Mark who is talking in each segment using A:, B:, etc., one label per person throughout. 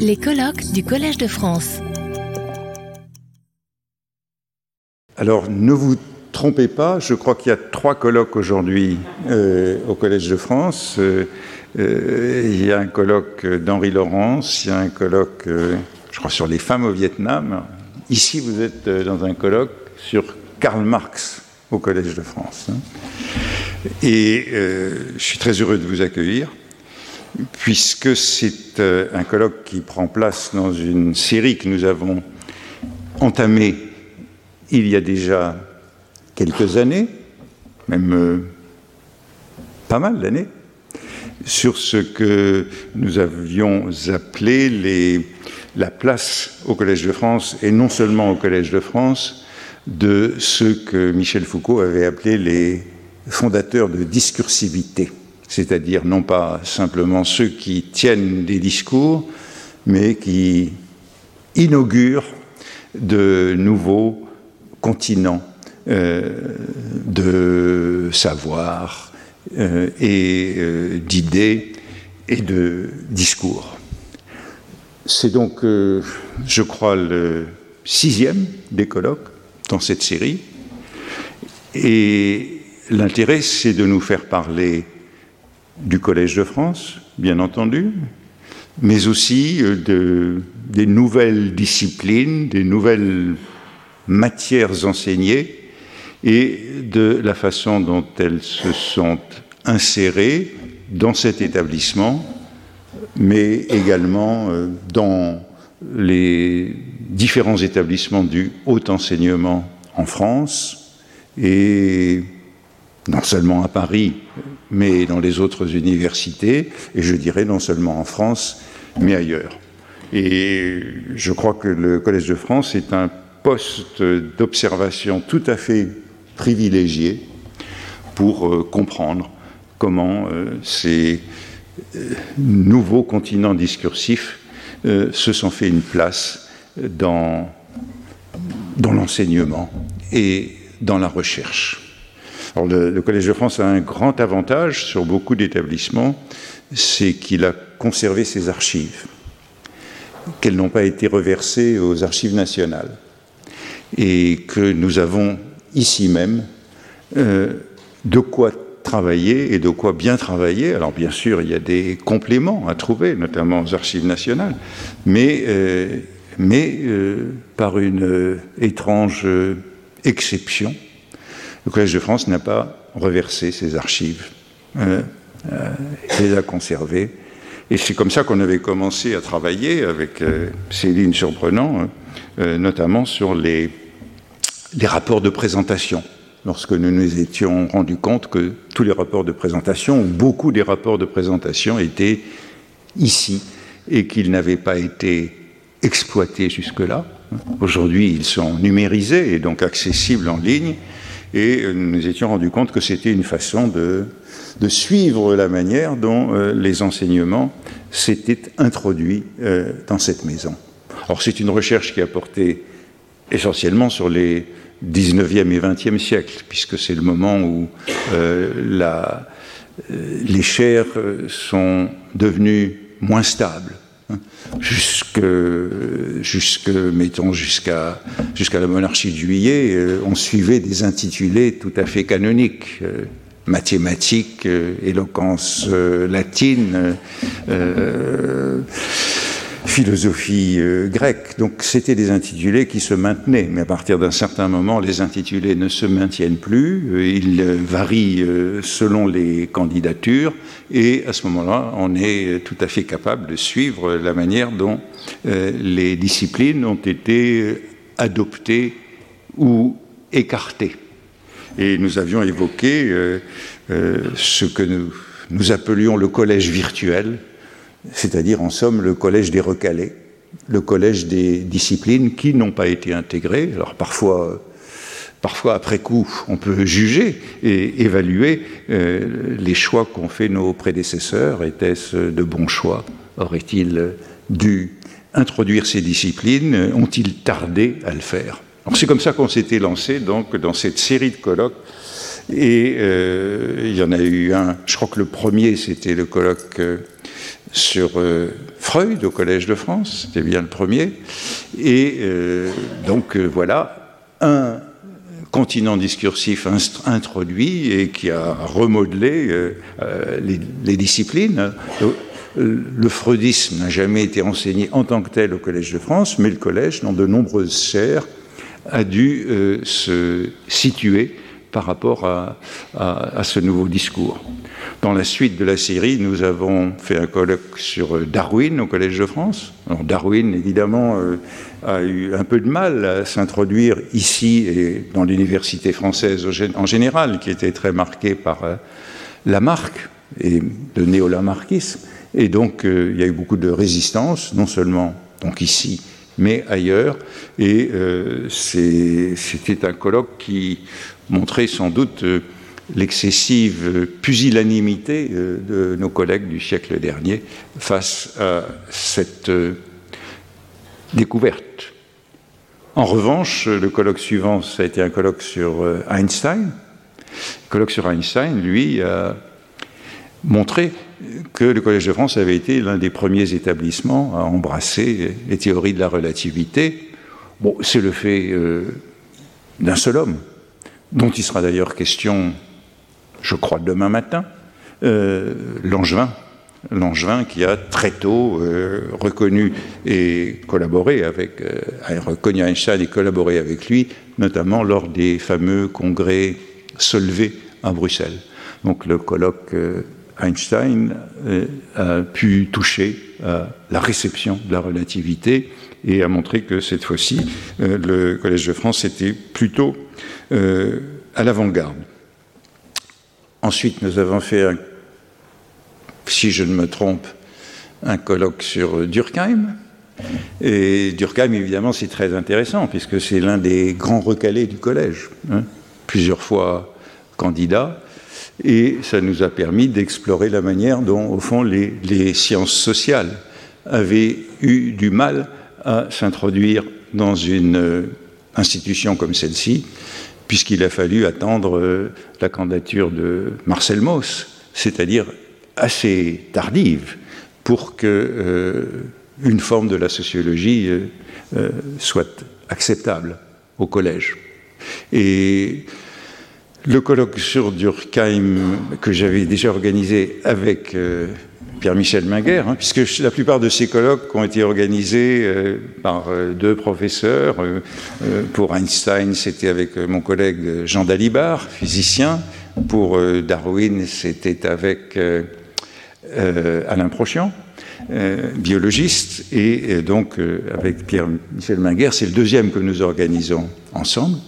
A: Les colloques du Collège de France.
B: Alors, ne vous trompez pas, je crois qu'il y a trois colloques aujourd'hui euh, au Collège de France. Euh, euh, il y a un colloque d'Henri Laurence, il y a un colloque, je crois, sur les femmes au Vietnam. Ici, vous êtes dans un colloque sur Karl Marx au Collège de France. Et je suis très heureux de vous accueillir puisque c'est un colloque qui prend place dans une série que nous avons entamée il y a déjà quelques années, même euh, pas mal d'années, sur ce que nous avions appelé la place au Collège de France, et non seulement au Collège de France, de ceux que Michel Foucault avait appelés les fondateurs de discursivité, c'est-à-dire non pas simplement ceux qui tiennent des discours, mais qui inaugurent de nouveaux continents euh, de savoir euh, et euh, d'idées et de discours. C'est donc, je crois, le sixième des colloques dans cette série. Et l'intérêt, c'est de nous faire parler du Collège de France, bien entendu, mais aussi de, des nouvelles disciplines, des nouvelles matières enseignées et de la façon dont elles se sont insérées dans cet établissement, mais également euh, dans les différents établissements du haut enseignement en France non seulement à Paris, mais dans les autres universités, et je dirais non seulement en France, mais ailleurs. Et je crois que le Collège de France est un poste d'observation tout à fait privilégié pour euh, comprendre comment euh, ces euh, nouveaux continents discursifs se sont fait une place dans, dans l'enseignement et dans la recherche. Le, Collège de France a un grand avantage sur beaucoup d'établissements, c'est qu'il a conservé ses archives, qu'elles n'ont pas été reversées aux archives nationales, et que nous avons ici même euh, de quoi travailler et de quoi bien travailler. Alors bien sûr, il y a des compléments à trouver, notamment aux archives nationales, mais, euh, euh, par une étrange exception, le Collège de France n'a pas reversé ses archives, il les a conservées. Et c'est comme ça qu'on avait commencé à travailler avec Céline Surprenant, notamment sur les les rapports de présentation. Lorsque nous nous étions rendus compte que tous les rapports de présentation, ou beaucoup des rapports de présentation, étaient ici et qu'ils n'avaient pas été exploités jusque-là. Aujourd'hui, ils sont numérisés et donc accessibles en ligne. Et nous nous étions rendus compte que c'était une façon de, suivre la manière dont euh, les enseignements s'étaient introduits euh, dans cette maison. Alors c'est une recherche qui a porté essentiellement sur les 19e et 20e siècles, puisque c'est le moment où euh, euh, les chaires sont devenues moins stables. Jusque, jusque, mettons, jusqu'à jusqu'à la monarchie de Juillet, euh, on suivait des intitulés tout à fait canoniques mathématiques, éloquence latine, philosophie euh, grecque. Donc c'était des intitulés qui se maintenaient, mais à partir d'un certain moment, les intitulés ne se maintiennent plus, euh, ils euh, varient selon les candidatures, et à ce moment-là, on est tout à fait capable de suivre la manière dont les disciplines ont été adoptées ou écartées. Et nous avions évoqué ce que nous, nous appelions le collège virtuel, c'est-à-dire en somme le collège des recalés, le collège des disciplines qui n'ont pas été intégrées. Alors parfois, après coup, on peut juger et évaluer euh, les choix qu'ont fait nos prédécesseurs. Était-ce de bons choix? Aurait-il dû introduire ces disciplines? Ont-ils tardé à le faire? C'est comme ça qu'on s'était lancé dans cette série de colloques. Et euh, il y en a eu un, je crois que le premier c'était le colloque euh, sur euh, Freud au Collège de France, c'était bien le premier. Et donc voilà, un continent discursif introduit et qui a remodelé les, disciplines. Le freudisme n'a jamais été enseigné en tant que tel au Collège de France, mais le collège, dans de nombreuses chaires, a dû se situer par rapport à, ce nouveau discours. Dans la suite de la série, nous avons fait un colloque sur Darwin au Collège de France. Darwin, évidemment, euh, a eu un peu de mal à s'introduire ici et dans l'université française en général, qui était très marquée par euh, Lamarck et le néo-lamarckisme. Et donc, euh, il y a eu beaucoup de résistance, non seulement donc ici, mais ailleurs. Et c'était un colloque qui montrer sans doute euh, l'excessive pusillanimité euh, de nos collègues du siècle dernier face à cette euh, découverte. En revanche, le colloque suivant, ça a été un colloque sur Einstein. Le colloque sur Einstein, lui, a montré que le Collège de France avait été l'un des premiers établissements à embrasser les théories de la relativité. Bon, c'est le fait d'un seul homme, dont il sera d'ailleurs question, je crois, demain matin, euh, Langevin, qui a très tôt euh, reconnu et collaboré avec, euh, reconnu Einstein et collaboré avec lui, notamment lors des fameux congrès Solvay à Bruxelles. Donc le colloque Einstein a pu toucher la réception de la relativité et a montré que cette fois-ci, le Collège de France était plutôt euh, à l'avant-garde. Ensuite, nous avons fait, si je ne me trompe, un colloque sur Durkheim. Et Durkheim, évidemment, c'est très intéressant, puisque c'est l'un des grands recalés du collège, hein. plusieurs fois candidat, et ça nous a permis d'explorer la manière dont, au fond, les, sciences sociales avaient eu du mal à s'introduire dans une euh, institution comme celle-ci, puisqu'il a fallu attendre euh, la candidature de Marcel Mauss, c'est-à-dire assez tardive, pour que euh, une forme de la sociologie euh, soit acceptable au collège. Et le colloque sur Durkheim que j'avais déjà organisé avec Pierre-Michel Minguer, hein, puisque la plupart de ces colloques ont été organisés euh, par euh, deux professeurs. Euh, pour Einstein, c'était avec mon collègue Jean Dalibard, physicien. Pour Darwin, c'était avec Alain Prochian, biologiste. Et donc, avec Pierre-Michel Minguer, c'est le deuxième que nous organisons ensemble.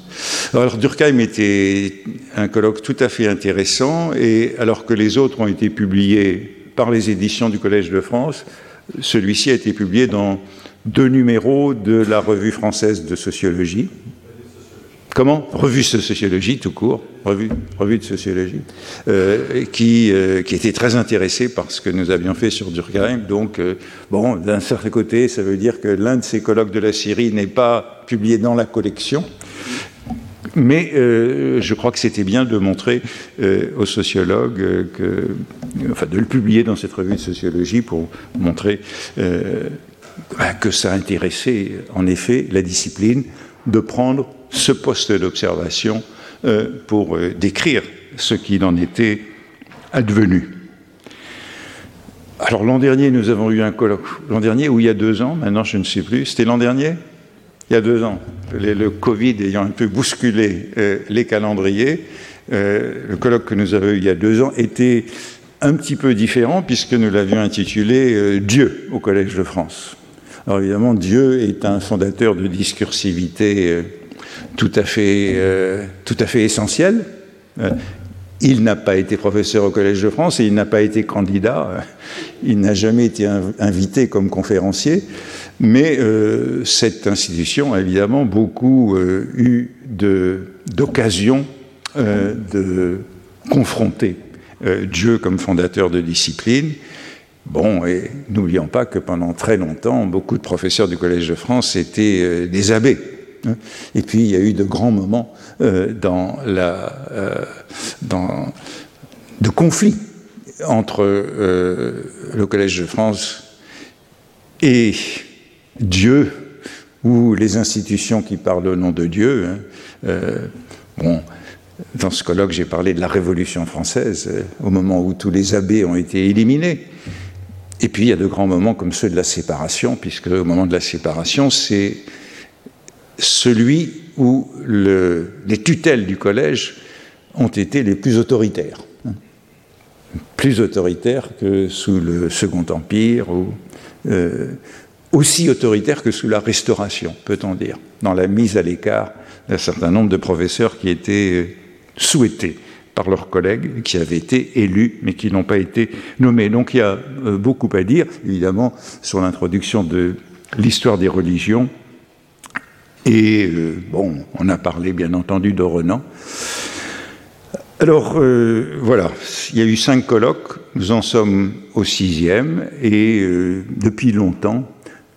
B: Alors, Durkheim était un colloque tout à fait intéressant, et alors que les autres ont été publiés par les éditions du Collège de France. Celui-ci a été publié dans deux numéros de la revue française de sociologie. Comment Revue de sociologie, tout court, revue, de sociologie, euh, qui, euh, qui, était très intéressé par ce que nous avions fait sur Durkheim. Donc, euh, bon, d'un certain côté, ça veut dire que l'un de ces colloques de la Syrie n'est pas publié dans la collection, mais je crois que c'était bien de montrer aux sociologues, enfin de le publier dans cette revue de sociologie pour montrer bah, que ça intéressait en effet la discipline de prendre ce poste d'observation pour décrire ce qu'il en était advenu. Alors l'an dernier, nous avons eu un colloque, l'an dernier ou il y a deux ans, maintenant je ne sais plus, c'était l'an dernier? Il y a deux ans, le Covid ayant un peu bousculé euh, les calendriers, euh, le colloque que nous avons eu il y a deux ans était un petit peu différent puisque nous l'avions intitulé euh, Dieu au Collège de France. Alors évidemment, Dieu est un fondateur de discursivité tout à fait, tout à fait essentiel. Il n'a pas été professeur au Collège de France et il n'a pas été candidat. Il n'a jamais été invité comme conférencier. Mais euh, cette institution a évidemment beaucoup euh, eu d'occasions euh, de confronter Dieu comme fondateur de discipline. Bon, et n'oublions pas que pendant très longtemps, beaucoup de professeurs du Collège de France étaient des abbés. Hein. Et puis, il y a eu de grands moments dans la, dans, de conflits entre le Collège de France et Dieu ou les institutions qui parlent au nom de Dieu. Hein, euh, bon, dans ce colloque, j'ai parlé de la Révolution française, euh, au moment où tous les abbés ont été éliminés. Et puis il y a de grands moments comme ceux de la séparation, puisque au moment de la séparation, c'est celui où les tutelles du collège ont été les plus autoritaires. Plus autoritaires que sous le Second Empire, ou euh, aussi autoritaires que sous la Restauration, peut-on dire, dans la mise à l'écart d'un certain nombre de professeurs qui étaient euh, souhaités par leurs collègues qui avaient été élus mais qui n'ont pas été nommés. Donc il y a euh, beaucoup à dire, évidemment, sur l'introduction de l'histoire des religions. Et euh, bon, on a parlé bien entendu de Renan. Alors euh, voilà, il y a eu cinq colloques, nous en sommes au sixième, et depuis longtemps,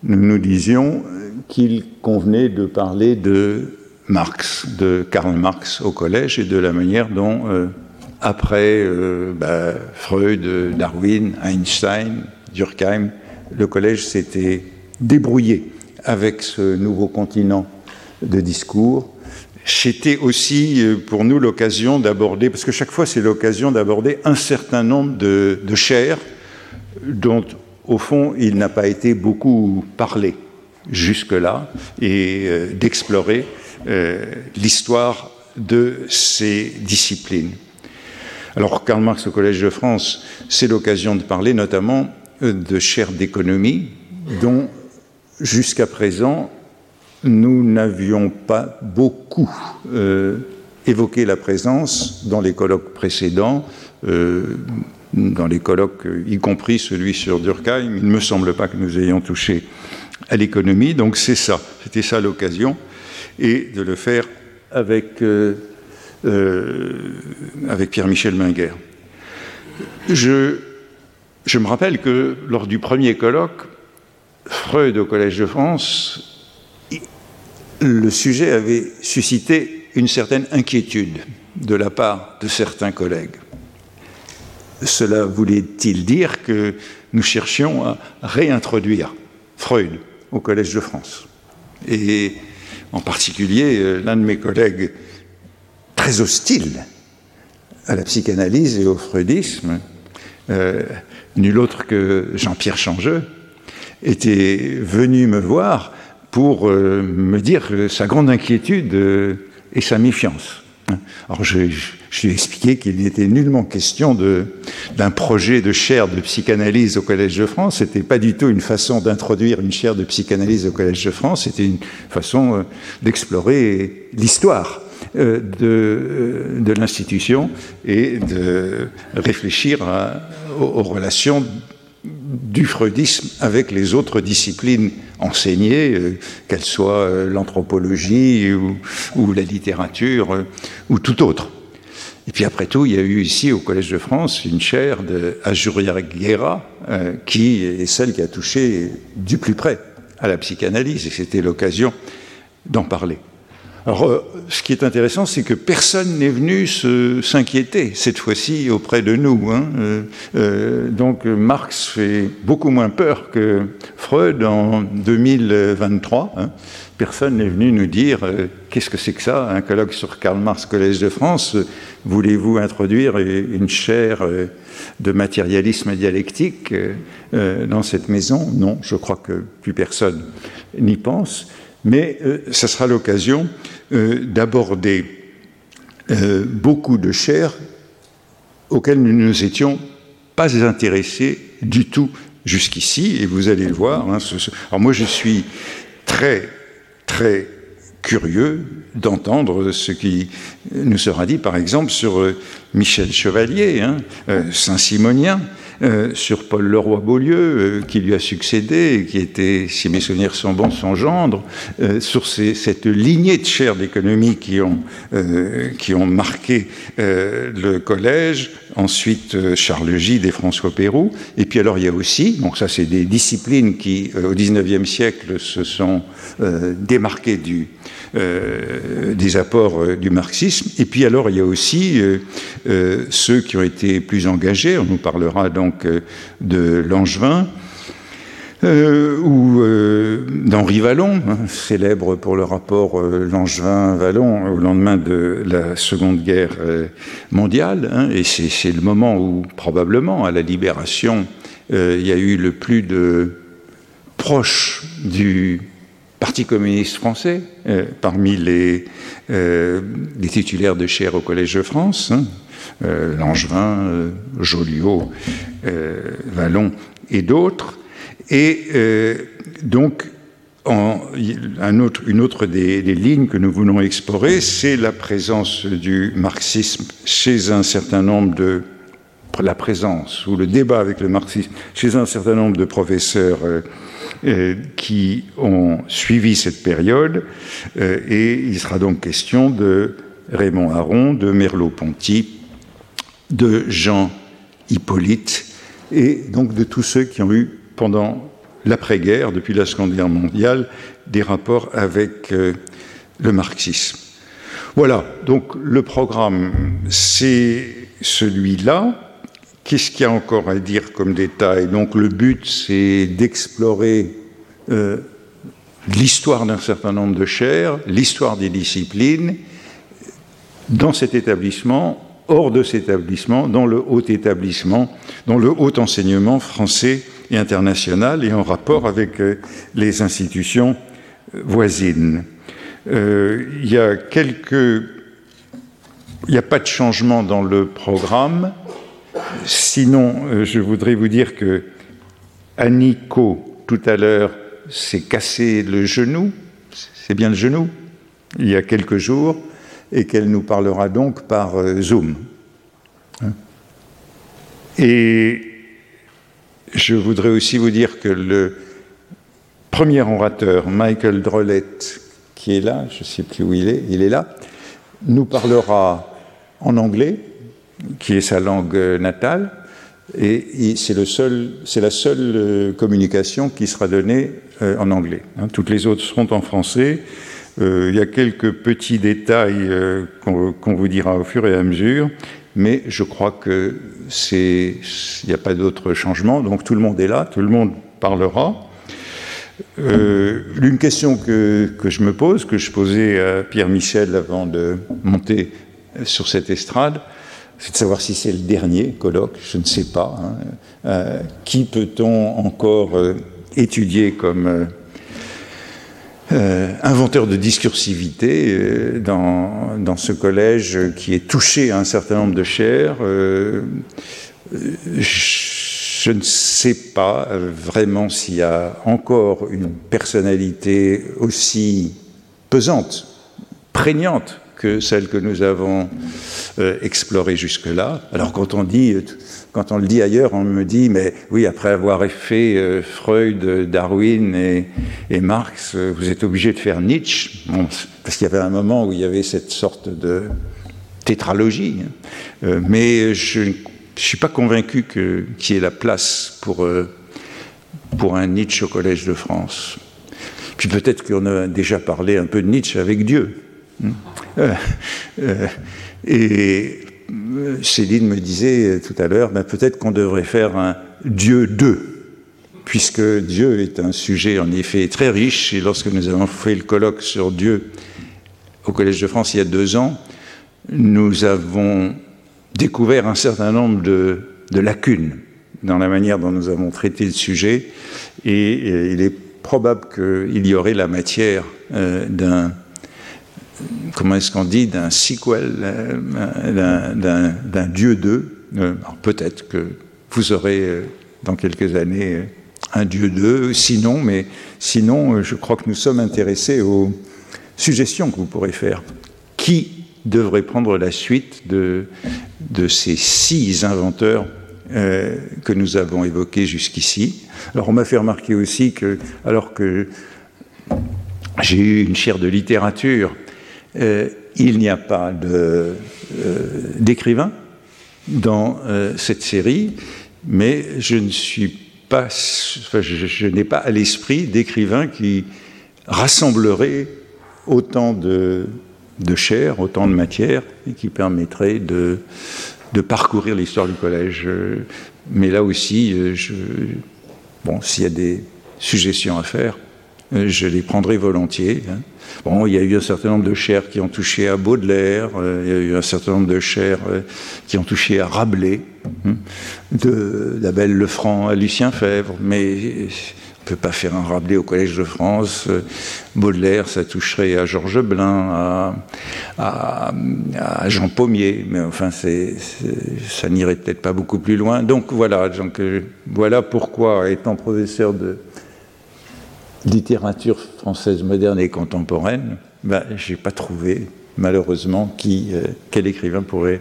B: nous nous disions qu'il convenait de parler de Marx, de Karl Marx au collège et de la manière dont, euh, après euh, bah, Freud, Darwin, Einstein, Durkheim, le collège s'était débrouillé avec ce nouveau continent de discours. C'était aussi euh, pour nous l'occasion d'aborder, parce que chaque fois c'est l'occasion d'aborder un certain nombre de, de dont au fond il n'a pas été beaucoup parlé jusque-là et d'explorer euh, l'histoire de ces disciplines. Alors, Karl Marx au Collège de France, c'est l'occasion de parler notamment euh, de chaires d'économie dont jusqu'à présent nous n'avions pas beaucoup euh, évoqué la présence dans les colloques précédents, dans les colloques, y compris celui sur Durkheim. Il ne me semble pas que nous ayons touché à l'économie, donc c'est ça, c'était ça l'occasion et de le faire avec, euh, euh, Pierre-Michel Minguer. Je me rappelle que lors du premier colloque, Freud au Collège de France, le sujet avait suscité une certaine inquiétude de la part de certains collègues. Cela voulait-il dire que nous cherchions à réintroduire Freud au Collège de France? Et en particulier euh, l'un de mes collègues très hostile à la psychanalyse et au freudisme, euh, nul autre que Jean-Pierre Changeux, était venu me voir pour euh, me dire sa grande inquiétude et sa méfiance. Alors je, lui ai expliqué qu'il n'était nullement question d'un projet de chaire de psychanalyse au Collège de France. C'était pas du tout une façon d'introduire une chaire de psychanalyse au Collège de France. C'était une façon euh, d'explorer l'histoire euh, de, euh, de l'institution et de réfléchir aux relations du freudisme avec les autres disciplines enseignées, euh, qu'elles soient euh, l'anthropologie ou, la littérature euh, ou tout autre. Et puis après tout, il y a eu ici au Collège de France une chaire de Ajuria Guerra, qui est celle qui a touché du plus près à la psychanalyse, et c'était l'occasion d'en parler. Alors, euh, ce qui est intéressant, c'est que personne n'est venu s'inquiéter cette fois-ci auprès de nous. Hein. Euh, euh, donc, Marx fait beaucoup moins peur que Freud en 2023. Hein. Personne n'est venu nous dire qu'est-ce que c'est que ça, un colloque sur Karl Marx, Collège de France. Voulez-vous introduire une chaire de matérialisme dialectique dans cette maison? Non, je crois que plus personne n'y pense. Mais ce sera l'occasion euh, d'aborder euh, beaucoup de chaires auxquelles nous ne étions pas intéressés du tout jusqu'ici, et vous allez le voir. Hein, alors moi, je suis très, très curieux d'entendre ce qui nous sera dit, par exemple, sur euh, Michel Chevalier, hein, Saint-Simonien, euh, sur Paul Leroy-Beaulieu, euh, qui lui a succédé, qui était, si mes souvenirs sont bons, son gendre, euh, sur cette lignée de chaires d'économie qui, ont qui ont marqué le collège, ensuite Charles Gide et François Pérou, et puis alors il y a aussi, donc ça c'est des disciplines qui au XIXe siècle se sont démarquées des apports du marxisme, et puis alors il y a aussi ceux qui ont été plus engagés, on nous parlera donc euh, de Langevin. euh, ou euh, d'Henri Vallon, hein, célèbre pour le rapport Langevin-Vallon au lendemain de la Seconde Guerre mondiale. Hein, et c'est le moment où, probablement, à la libération, il y a eu le plus de proches du Parti communiste français parmi les, les, titulaires de chaire au Collège de France. Hein, Langevin, Joliot, Vallon et d'autres. Et euh, donc, une autre des, lignes que nous voulons explorer, c'est la présence du marxisme chez un certain nombre de la présence ou le débat avec le marxisme chez un certain nombre de professeurs euh, euh, qui ont suivi cette période. et il sera donc question de Raymond Aron, de Merleau-Ponty, de Jean Hippolyte et donc de tous ceux qui ont eu pendant l'après-guerre, depuis la Seconde Guerre mondiale, des rapports avec euh, le marxisme. Voilà, donc le programme, c'est celui-là. Qu'est-ce qu'il y a encore à dire comme détail? Donc le but, c'est d'explorer euh, l'histoire d'un certain nombre de chaires, l'histoire des disciplines, dans cet établissement, hors de cet établissement, dans le haut établissement, dans le haut enseignement français et internationale et en rapport avec euh, les institutions euh, voisines. Euh, il y a quelques. Il n'y a pas de changement dans le programme. Sinon, je voudrais vous dire que Aniko, tout à l'heure, s'est cassé le genou. C'est bien le genou Il y a quelques jours. Et qu'elle nous parlera donc par Zoom. Hein et je voudrais aussi vous dire que le premier orateur, Michael Drollett, qui est là, je ne sais plus où il est, il est là, nous parlera en anglais, qui est sa langue natale, et c'est la seule euh, communication qui sera donnée euh, en anglais. Hein. Toutes les autres seront en français. Euh, il y a quelques petits détails qu'on vous dira au fur et à mesure, mais je crois que il n'y a pas d'autre changement, donc tout le monde est là, tout le monde parlera. Euh, une question que, je me pose, que je posais à Pierre Michel avant de monter sur cette estrade, c'est de savoir si c'est le dernier colloque, je ne sais pas. Hein. Euh, qui peut-on encore euh, étudier comme euh, inventeur de discursivité euh, dans, ce collège qui est touché à un certain nombre de chaires. Euh, je ne sais pas vraiment s'il y a encore une personnalité aussi pesante, prégnante que celle que nous avons explorée jusque-là. Alors quand on dit quand on le dit ailleurs, on me dit, mais oui, après avoir fait euh, Freud, Darwin et, Marx, euh, vous êtes obligé de faire Nietzsche, parce qu'il y avait un moment où il y avait cette sorte de tétralogie. Hein. Euh, mais je ne suis pas convaincu qu'il y ait la place pour, pour un Nietzsche au Collège de France. Puis peut-être qu'on a déjà parlé un peu de Nietzsche avec Dieu. Hein. et Céline me disait tout à l'heure, ben peut-être qu'on devrait faire un Dieu 2, puisque Dieu est un sujet en effet très riche, et lorsque nous avons fait le colloque sur Dieu au Collège de France il y a deux ans, nous avons découvert un certain nombre de, lacunes dans la manière dont nous avons traité le sujet, et, il est probable qu'il y aurait la matière euh, d'un comment est-ce qu'on dit, d'un sequel, euh, d'un Dieu d'eux. Euh, peut-être que vous aurez euh, dans quelques années un Dieu d'eux, sinon, mais sinon, je crois que nous sommes intéressés aux suggestions que vous pourrez faire. Qui devrait prendre la suite de, de ces six inventeurs que nous avons évoqués jusqu'ici? Alors, on m'a fait remarquer aussi que, alors que j'ai eu une chaire de littérature euh, il n'y a pas euh, d'écrivain dans euh, cette série, mais je n'ai pas à l'esprit d'écrivain qui rassemblerait autant de, chair, autant de matière, et qui permettrait de, parcourir l'histoire du collège. Mais là aussi, bon, s'il y a des suggestions à faire, je les prendrai volontiers. Hein. Bon, il y a eu un certain nombre de chers qui ont touché à Baudelaire, il y a eu un certain nombre de chers qui ont touché à Rabelais, hein, de Lefranc à Lucien Fèvre, mais on ne peut pas faire un Rabelais au Collège de France. Baudelaire, ça toucherait à Georges Blin, à, Jean Pommier, mais enfin, ça n'irait peut-être pas beaucoup plus loin. Donc voilà, donc, euh, voilà pourquoi, étant professeur de littérature française moderne et contemporaine, ben, je n'ai pas trouvé, malheureusement, qui, euh, quel écrivain pourrait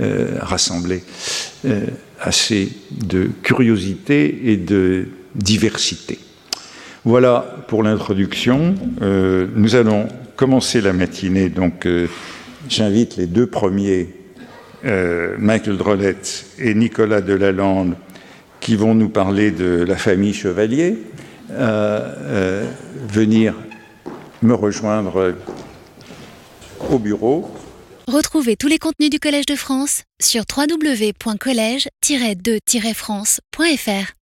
B: euh, rassembler assez de curiosité et de diversité. Voilà pour l'introduction. Euh, nous allons commencer la matinée, donc euh, j'invite les deux premiers, euh, Michael Drollette et Nicolas Delalande, qui vont nous parler de la famille Chevalier, à venir me rejoindre au bureau.
A: Retrouvez tous les contenus du Collège de France sur www.colège-2-france.fr.